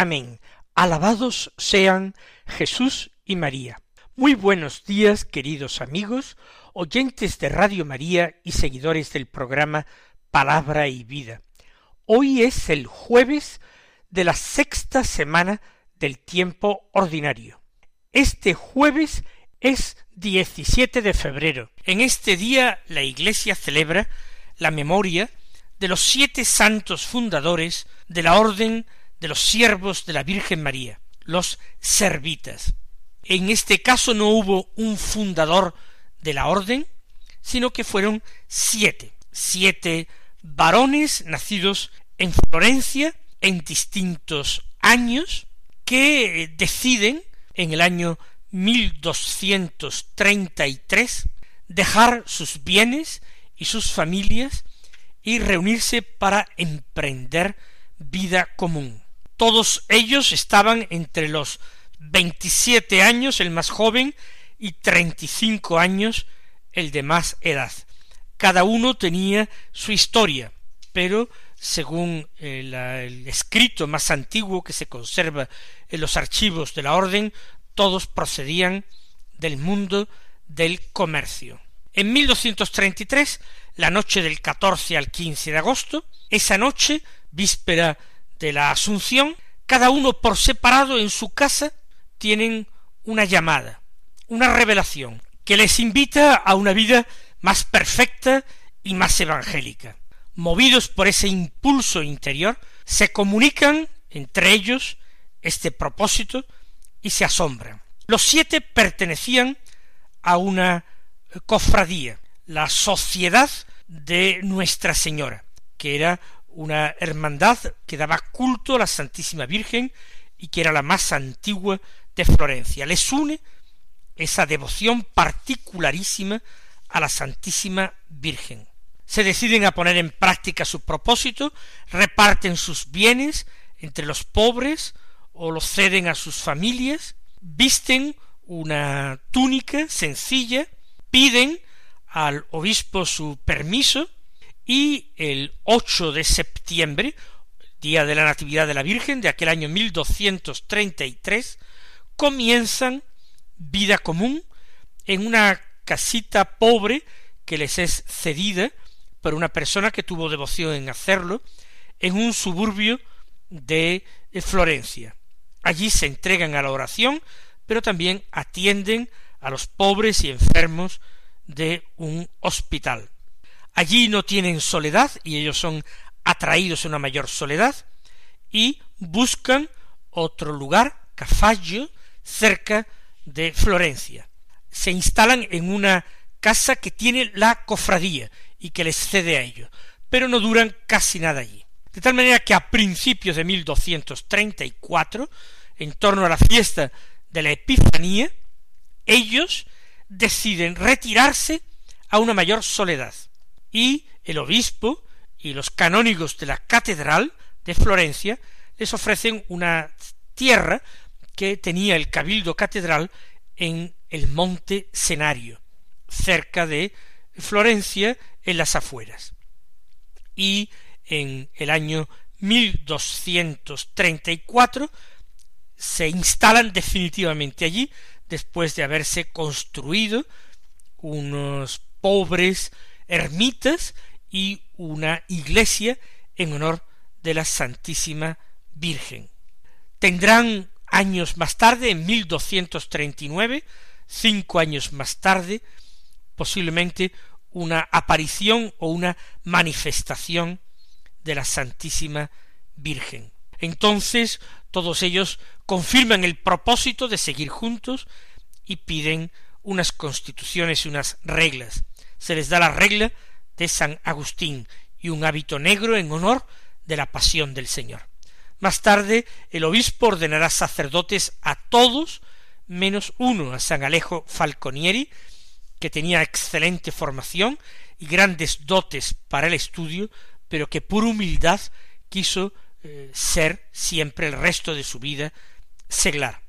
Amén. Alabados sean Jesús y María. Muy buenos días, queridos amigos, oyentes de Radio María y seguidores del programa Palabra y Vida. Hoy es el jueves de la sexta semana del tiempo ordinario. Este jueves es 17 de febrero. En este día la Iglesia celebra la memoria de los siete santos fundadores de la Orden de los Siervos de la Virgen María, los Servitas. En este caso no hubo un fundador de la Orden, sino que fueron siete, siete varones nacidos en Florencia en distintos años, que deciden en el año 1233 dejar sus bienes y sus familias y reunirse para emprender vida común. Todos ellos estaban entre los veintisiete años, el más joven, y treinta y cinco años, el de más edad. Cada uno tenía su historia, pero según el, el, escrito más antiguo que se conserva en los archivos de la orden, todos procedían del mundo del comercio. En 1233 la noche del 14 al 15 de agosto, esa noche, víspera de la Asunción, cada uno por separado en su casa tienen una llamada, una revelación, que les invita a una vida más perfecta y más evangélica. Movidos por ese impulso interior, se comunican entre ellos este propósito y se asombran. Los siete pertenecían a una cofradía, la Sociedad de Nuestra Señora, que era una hermandad que daba culto a la Santísima Virgen y que era la más antigua de Florencia. Les une esa devoción particularísima a la Santísima Virgen. Se deciden a poner en práctica su propósito, reparten sus bienes entre los pobres o los ceden a sus familias, visten una túnica sencilla, piden al obispo su permiso y el 8 de septiembre, día de la Natividad de la Virgen de aquel año 1233, comienzan vida común en una casita pobre que les es cedida por una persona que tuvo devoción en hacerlo en un suburbio de Florencia. Allí se entregan a la oración, pero también atienden a los pobres y enfermos de un hospital. Allí no tienen soledad y ellos son atraídos a una mayor soledad y buscan otro lugar, Cafallo, cerca de Florencia. Se instalan en una casa que tiene la cofradía y que les cede a ellos, pero no duran casi nada allí. De tal manera que a principios de 1234, en torno a la fiesta de la Epifanía, ellos deciden retirarse a una mayor soledad, y el obispo y los canónigos de la catedral de Florencia les ofrecen una tierra que tenía el cabildo catedral en el monte Senario, cerca de Florencia, en las afueras. Y en el año 1234 se instalan definitivamente allí después de haberse construido unos pobres ermitas y una iglesia en honor de la Santísima Virgen. Tendrán años más tarde, en 1239, cinco años más tarde, posiblemente una aparición o una manifestación de la Santísima Virgen. Entonces todos ellos confirman el propósito de seguir juntos y piden unas constituciones y unas reglas. Se les da la regla de San Agustín y un hábito negro en honor de la pasión del Señor. Más tarde el obispo ordenará sacerdotes a todos menos uno, a San Alejo Falconieri, que tenía excelente formación y grandes dotes para el estudio, pero que por humildad quiso eh, ser siempre el resto de su vida seglar.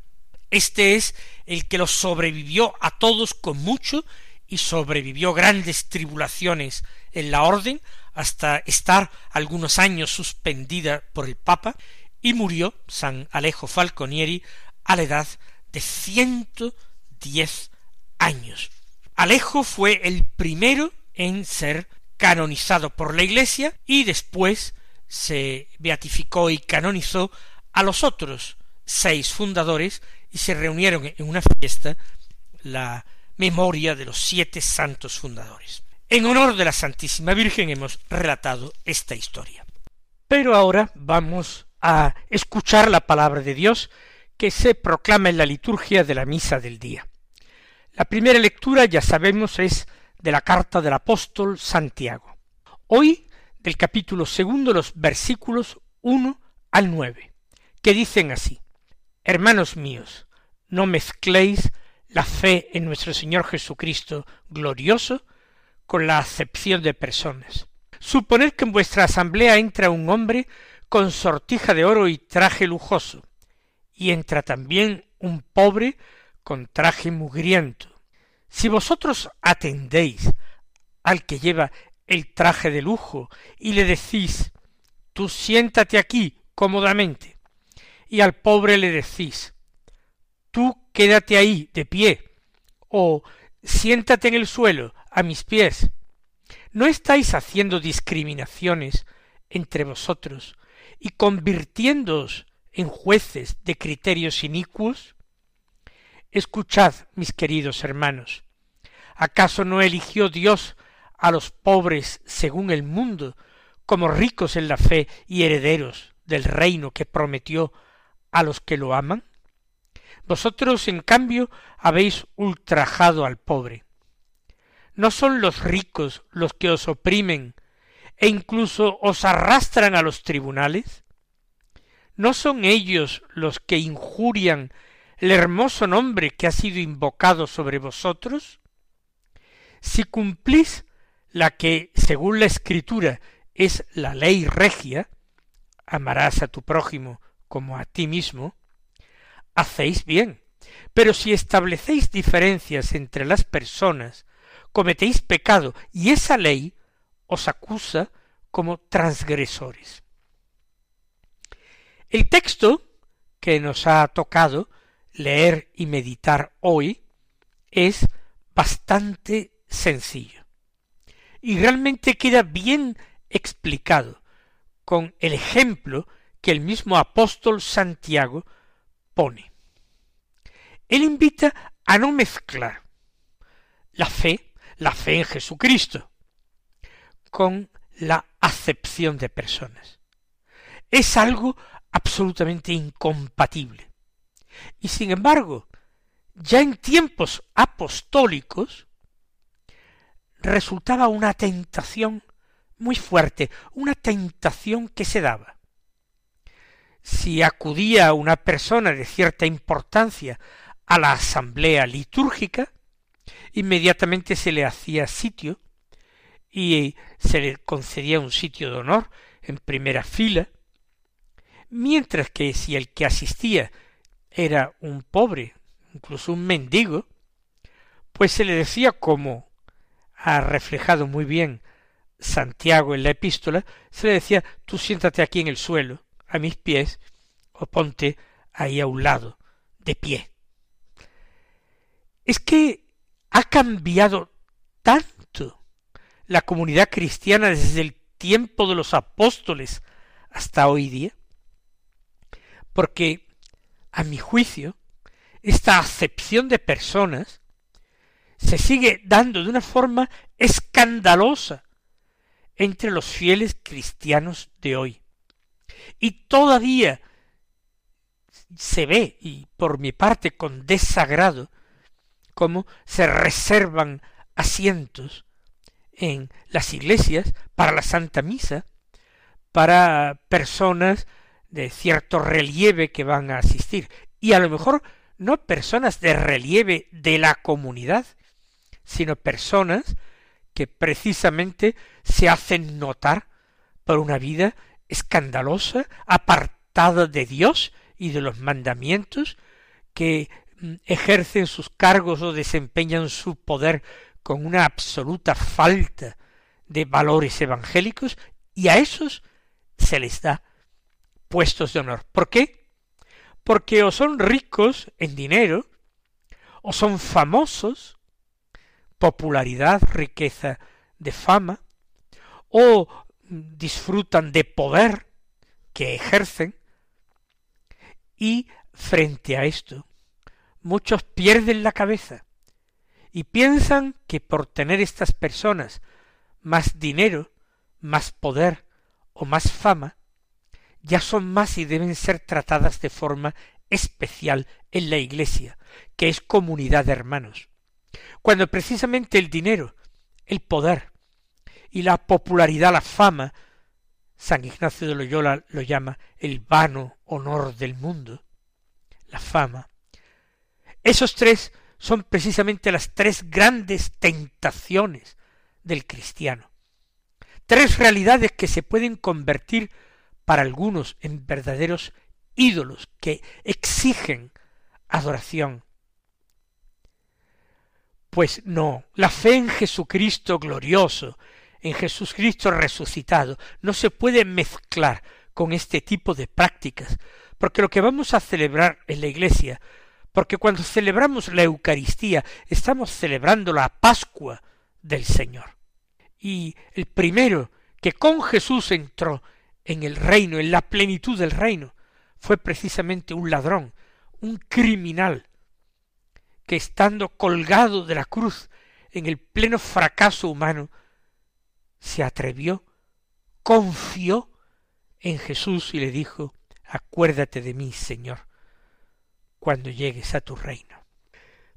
Este es el que los sobrevivió a todos con mucho y sobrevivió grandes tribulaciones en la orden hasta estar algunos años suspendida por el Papa y murió San Alejo Falconieri a la edad de ciento diez años. Alejo fue el primero en ser canonizado por la Iglesia y después se beatificó y canonizó a los otros seis fundadores y se reunieron en una fiesta la memoria de los siete santos fundadores. En honor de la Santísima Virgen hemos relatado esta historia. Pero ahora vamos a escuchar la palabra de Dios que se proclama en la liturgia de la misa del día. La primera lectura, ya sabemos, es de la carta del apóstol Santiago. Hoy del capítulo segundo, los versículos uno al nueve, que dicen así Hermanos míos, no mezcléis la fe en nuestro Señor Jesucristo glorioso con la acepción de personas. Suponed que en vuestra asamblea entra un hombre con sortija de oro y traje lujoso, y entra también un pobre con traje mugriento. Si vosotros atendéis al que lleva el traje de lujo y le decís tú siéntate aquí cómodamente, y al pobre le decís tú quédate ahí de pie, o siéntate en el suelo a mis pies, ¿no estáis haciendo discriminaciones entre vosotros y convirtiéndoos en jueces de criterios inicuos? Escuchad, mis queridos hermanos, ¿acaso no eligió Dios a los pobres según el mundo como ricos en la fe y herederos del reino que prometió a los que lo aman? Vosotros, en cambio, habéis ultrajado al pobre. ¿No son los ricos los que os oprimen e incluso os arrastran a los tribunales? ¿No son ellos los que injurian el hermoso nombre que ha sido invocado sobre vosotros? Si cumplís la que, según la Escritura, es la ley regia, amarás a tu prójimo como a ti mismo, hacéis bien. Pero si establecéis diferencias entre las personas, cometéis pecado y esa ley os acusa como transgresores. El texto que nos ha tocado leer y meditar hoy es bastante sencillo y realmente queda bien explicado con el ejemplo que el mismo apóstol Santiago pone. Él invita a no mezclar la fe, la fe en Jesucristo, con la acepción de personas. Es algo absolutamente incompatible. Y sin embargo, ya en tiempos apostólicos, resultaba una tentación muy fuerte, una tentación que se daba. Si acudía una persona de cierta importancia a la asamblea litúrgica, inmediatamente se le hacía sitio y se le concedía un sitio de honor en primera fila, mientras que si el que asistía era un pobre, incluso un mendigo, pues se le decía como ha reflejado muy bien Santiago en la epístola, se le decía tú siéntate aquí en el suelo, a mis pies, o ponte ahí a un lado, de pie. Es que ha cambiado tanto la comunidad cristiana desde el tiempo de los apóstoles hasta hoy día, porque, a mi juicio, esta acepción de personas se sigue dando de una forma escandalosa entre los fieles cristianos de hoy. Y todavía se ve, y por mi parte con desagrado, cómo se reservan asientos en las iglesias para la Santa Misa, para personas de cierto relieve que van a asistir, y a lo mejor no personas de relieve de la comunidad, sino personas que precisamente se hacen notar por una vida escandalosa, apartada de Dios y de los mandamientos, que ejercen sus cargos o desempeñan su poder con una absoluta falta de valores evangélicos, y a esos se les da puestos de honor. ¿Por qué? Porque o son ricos en dinero, o son famosos, popularidad, riqueza de fama, o disfrutan de poder que ejercen, y frente a esto, muchos pierden la cabeza y piensan que por tener estas personas más dinero, más poder o más fama, ya son más y deben ser tratadas de forma especial en la Iglesia, que es comunidad de hermanos, cuando precisamente el dinero, el poder y la popularidad, la fama, San Ignacio de Loyola lo llama el vano honor del mundo, la fama, esos tres son precisamente las tres grandes tentaciones del cristiano. Tres realidades que se pueden convertir para algunos en verdaderos ídolos que exigen adoración. Pues no, la fe en Jesucristo glorioso, en Jesucristo resucitado, no se puede mezclar con este tipo de prácticas, porque lo que vamos a celebrar en la Iglesia, porque cuando celebramos la Eucaristía estamos celebrando la Pascua del Señor. Y el primero que con Jesús entró en el reino, en la plenitud del reino, fue precisamente un ladrón, un criminal, que estando colgado de la cruz en el pleno fracaso humano, se atrevió, confió en Jesús y le dijo, acuérdate de mí, Señor, cuando llegues a tu reino.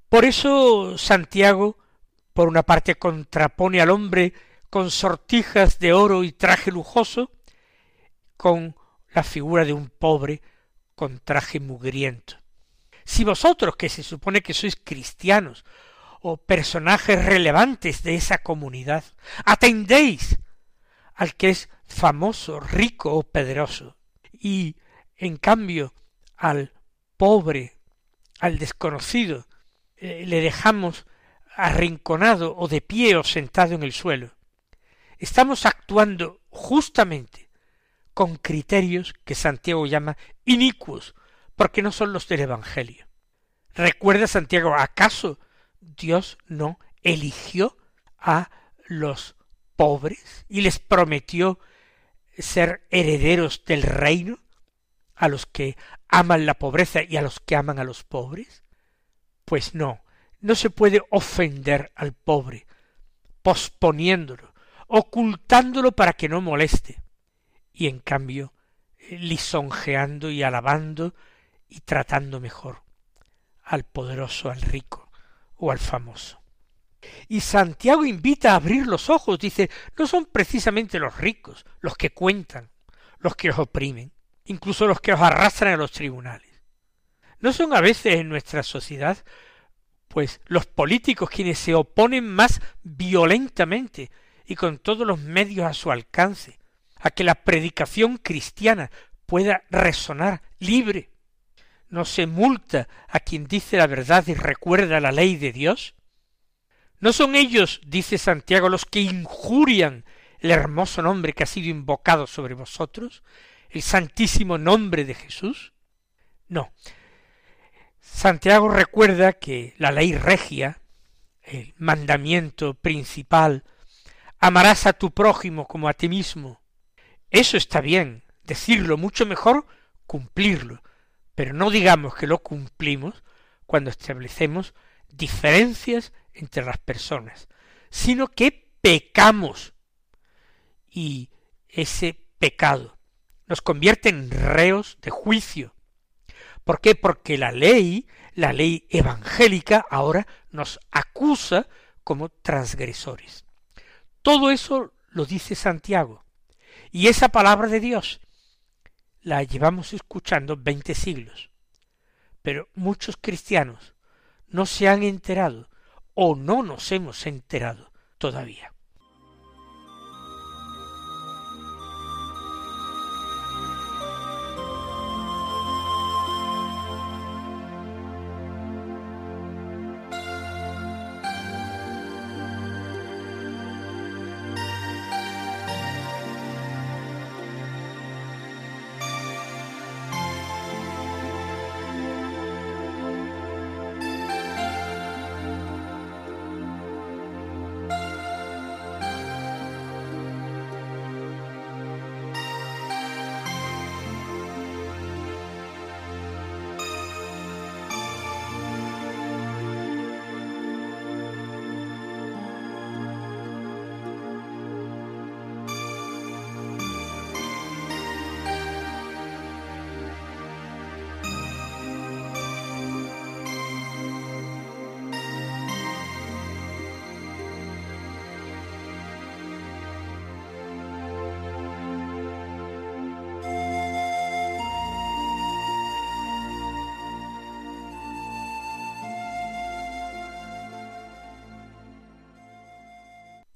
Por eso Santiago, por una parte, contrapone al hombre con sortijas de oro y traje lujoso, con la figura de un pobre con traje mugriento. Si vosotros, que se supone que sois cristianos, o personajes relevantes de esa comunidad, atendéis al que es famoso, rico o poderoso, y en cambio al pobre, al desconocido, eh, le dejamos arrinconado o de pie o sentado en el suelo, estamos actuando justamente con criterios que Santiago llama inicuos, porque no son los del Evangelio. Recuerda Santiago, ¿acaso Dios no eligió a los pobres y les prometió ser herederos del reino a los que aman la pobreza y a los que aman a los pobres? Pues no, no se puede ofender al pobre, posponiéndolo, ocultándolo para que no moleste, y en cambio eh, lisonjeando y alabando y tratando mejor al poderoso, al rico o al famoso. Y Santiago invita a abrir los ojos, dice, no son precisamente los ricos los que cuentan, los que os oprimen, incluso los que os arrastran a los tribunales. ¿No son a veces en nuestra sociedad, pues, los políticos quienes se oponen más violentamente y con todos los medios a su alcance a que la predicación cristiana pueda resonar libre. ¿No se multa a quien dice la verdad y recuerda la ley de Dios? ¿No son ellos, dice Santiago, los que injurian el hermoso nombre que ha sido invocado sobre vosotros, el santísimo nombre de Jesús? No. Santiago recuerda que la ley regia, el mandamiento principal, amarás a tu prójimo como a ti mismo, eso está bien, decirlo mucho mejor, cumplirlo, pero no digamos que lo cumplimos cuando establecemos diferencias entre las personas, sino que pecamos. Y ese pecado nos convierte en reos de juicio. ¿Por qué? Porque la ley, la ley evangélica, ahora nos acusa como transgresores. Todo eso lo dice Santiago. Y esa palabra de Dios, la llevamos escuchando veinte siglos. Pero muchos cristianos no se han enterado o no nos hemos enterado todavía.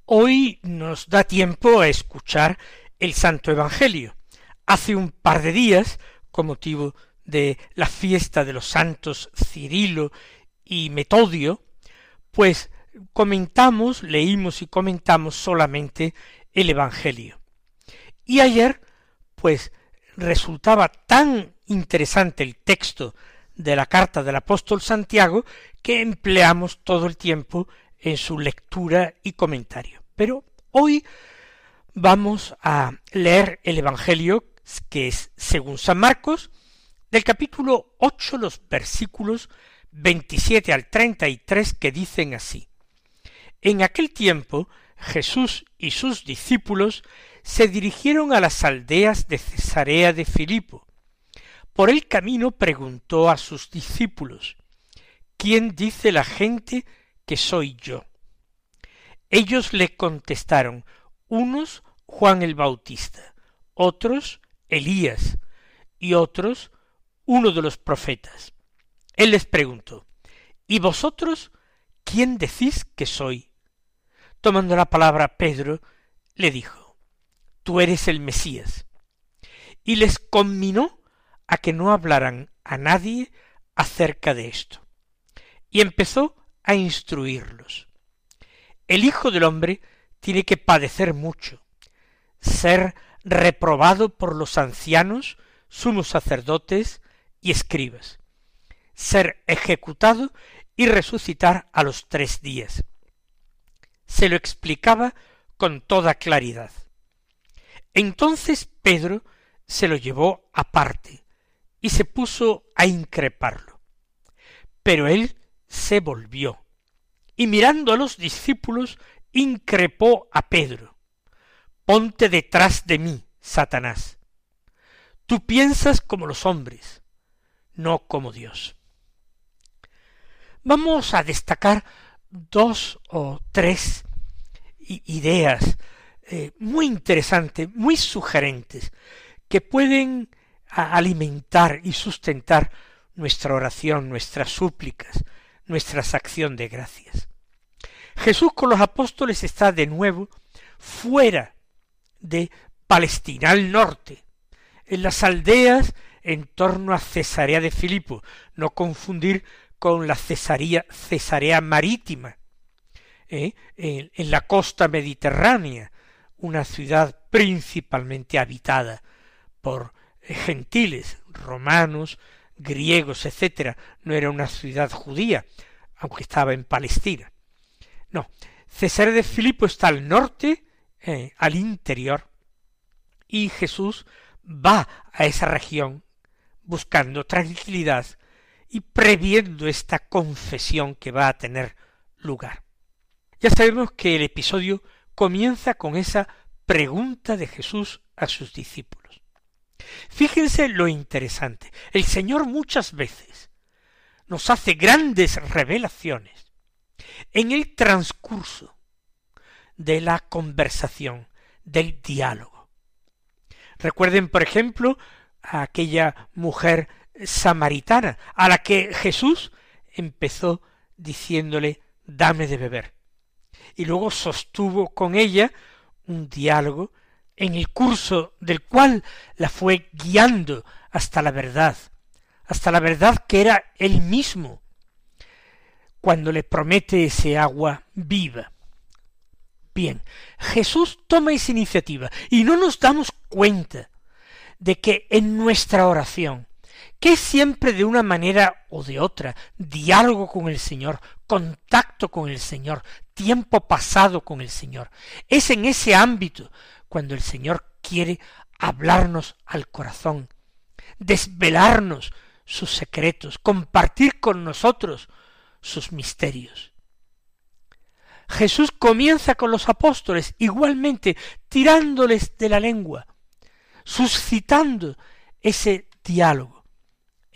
Hoy nos da tiempo a escuchar el Santo Evangelio. Hace un par de días, con motivo de la fiesta de los santos Cirilo y Metodio, pues comentamos, leímos y comentamos solamente el Evangelio. Y ayer, pues resultaba tan interesante el texto de la carta del apóstol Santiago que empleamos todo el tiempo en su lectura y comentario. Pero hoy vamos a leer el Evangelio que es según San Marcos, del capítulo ocho los versículos veintisiete al treinta y tres que dicen así. En aquel tiempo Jesús y sus discípulos se dirigieron a las aldeas de Cesarea de Filipo. Por el camino preguntó a sus discípulos, ¿quién dice la gente que soy yo. Ellos le contestaron, unos Juan el Bautista, otros Elías y otros uno de los profetas. Él les preguntó, ¿y vosotros quién decís que soy? Tomando la palabra Pedro, le dijo, Tú eres el Mesías. Y les conminó a que no hablaran a nadie acerca de esto. Y empezó a instruirlos. El Hijo del Hombre tiene que padecer mucho, ser reprobado por los ancianos, sumos sacerdotes y escribas, ser ejecutado y resucitar a los tres días. Se lo explicaba con toda claridad. Entonces Pedro se lo llevó aparte y se puso a increparlo. Pero él se volvió y mirando a los discípulos increpó a Pedro Ponte detrás de mí, Satanás. Tú piensas como los hombres, no como Dios. Vamos a destacar dos o tres ideas eh, muy interesantes, muy sugerentes, que pueden alimentar y sustentar nuestra oración, nuestras súplicas, nuestra acción de gracias. Jesús con los apóstoles está de nuevo fuera de Palestina, al norte, en las aldeas en torno a Cesarea de Filipo, no confundir con la Cesarea, Cesarea marítima, ¿eh? en, en la costa mediterránea, una ciudad principalmente habitada por gentiles, romanos, griegos, etcétera, no era una ciudad judía, aunque estaba en Palestina. No, César de Filipo está al norte, eh, al interior, y Jesús va a esa región buscando tranquilidad y previendo esta confesión que va a tener lugar. Ya sabemos que el episodio comienza con esa pregunta de Jesús a sus discípulos. Fíjense lo interesante. El Señor muchas veces nos hace grandes revelaciones en el transcurso de la conversación, del diálogo. Recuerden, por ejemplo, a aquella mujer samaritana, a la que Jesús empezó diciéndole dame de beber. Y luego sostuvo con ella un diálogo en el curso del cual la fue guiando hasta la verdad, hasta la verdad que era él mismo, cuando le promete ese agua viva. Bien, Jesús toma esa iniciativa y no nos damos cuenta de que en nuestra oración, que siempre de una manera o de otra, diálogo con el Señor, contacto con el Señor, tiempo pasado con el Señor, es en ese ámbito cuando el Señor quiere hablarnos al corazón, desvelarnos sus secretos, compartir con nosotros sus misterios. Jesús comienza con los apóstoles igualmente tirándoles de la lengua, suscitando ese diálogo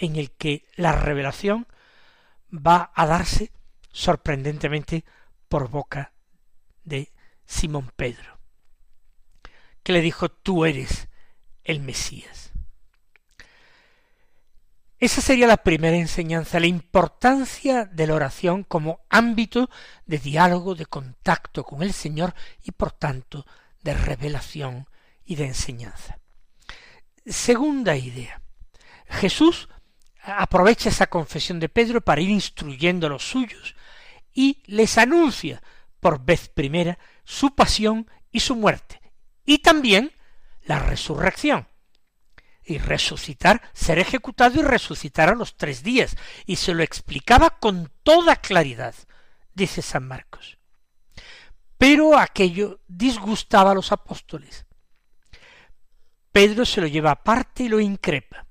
en el que la revelación va a darse sorprendentemente por boca de Simón Pedro, que le dijo, tú eres el Mesías. Esa sería la primera enseñanza, la importancia de la oración como ámbito de diálogo, de contacto con el Señor y por tanto de revelación y de enseñanza. Segunda idea. Jesús aprovecha esa confesión de Pedro para ir instruyendo a los suyos y les anuncia por vez primera su pasión y su muerte y también la resurrección y resucitar, ser ejecutado y resucitar a los tres días. Y se lo explicaba con toda claridad, dice San Marcos. Pero aquello disgustaba a los apóstoles. Pedro se lo lleva aparte y lo increpa.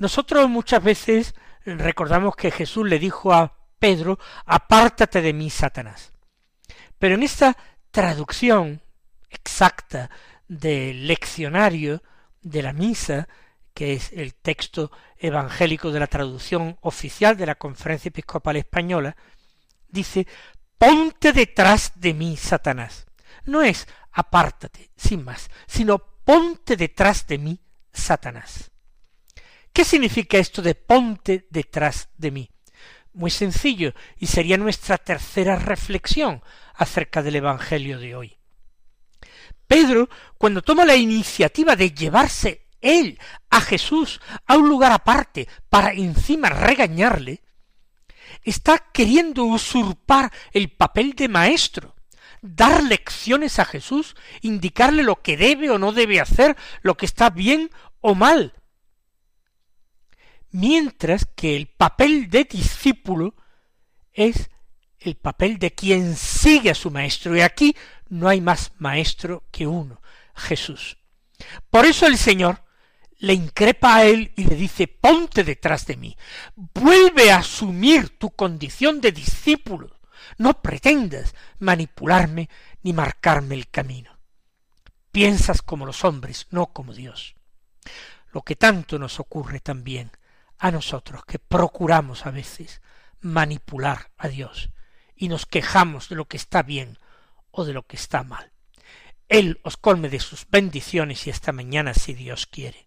Nosotros muchas veces recordamos que Jesús le dijo a Pedro, apártate de mí, Satanás. Pero en esta traducción exacta del leccionario de la misa, que es el texto evangélico de la traducción oficial de la Conferencia Episcopal Española, dice ponte detrás de mí, Satanás. No es apártate, sin más, sino ponte detrás de mí, Satanás. ¿Qué significa esto de ponte detrás de mí? Muy sencillo, y sería nuestra tercera reflexión acerca del Evangelio de hoy. Pedro, cuando toma la iniciativa de llevarse él a Jesús a un lugar aparte para encima regañarle, está queriendo usurpar el papel de maestro, dar lecciones a Jesús, indicarle lo que debe o no debe hacer, lo que está bien o mal. Mientras que el papel de discípulo es el papel de quien sigue a su maestro. Y aquí no hay más maestro que uno, Jesús. Por eso el Señor le increpa a él y le dice, ponte detrás de mí, vuelve a asumir tu condición de discípulo, no pretendas manipularme ni marcarme el camino. Piensas como los hombres, no como Dios. Lo que tanto nos ocurre también a nosotros, que procuramos a veces manipular a Dios y nos quejamos de lo que está bien o de lo que está mal. Él os colme de sus bendiciones y esta mañana si Dios quiere.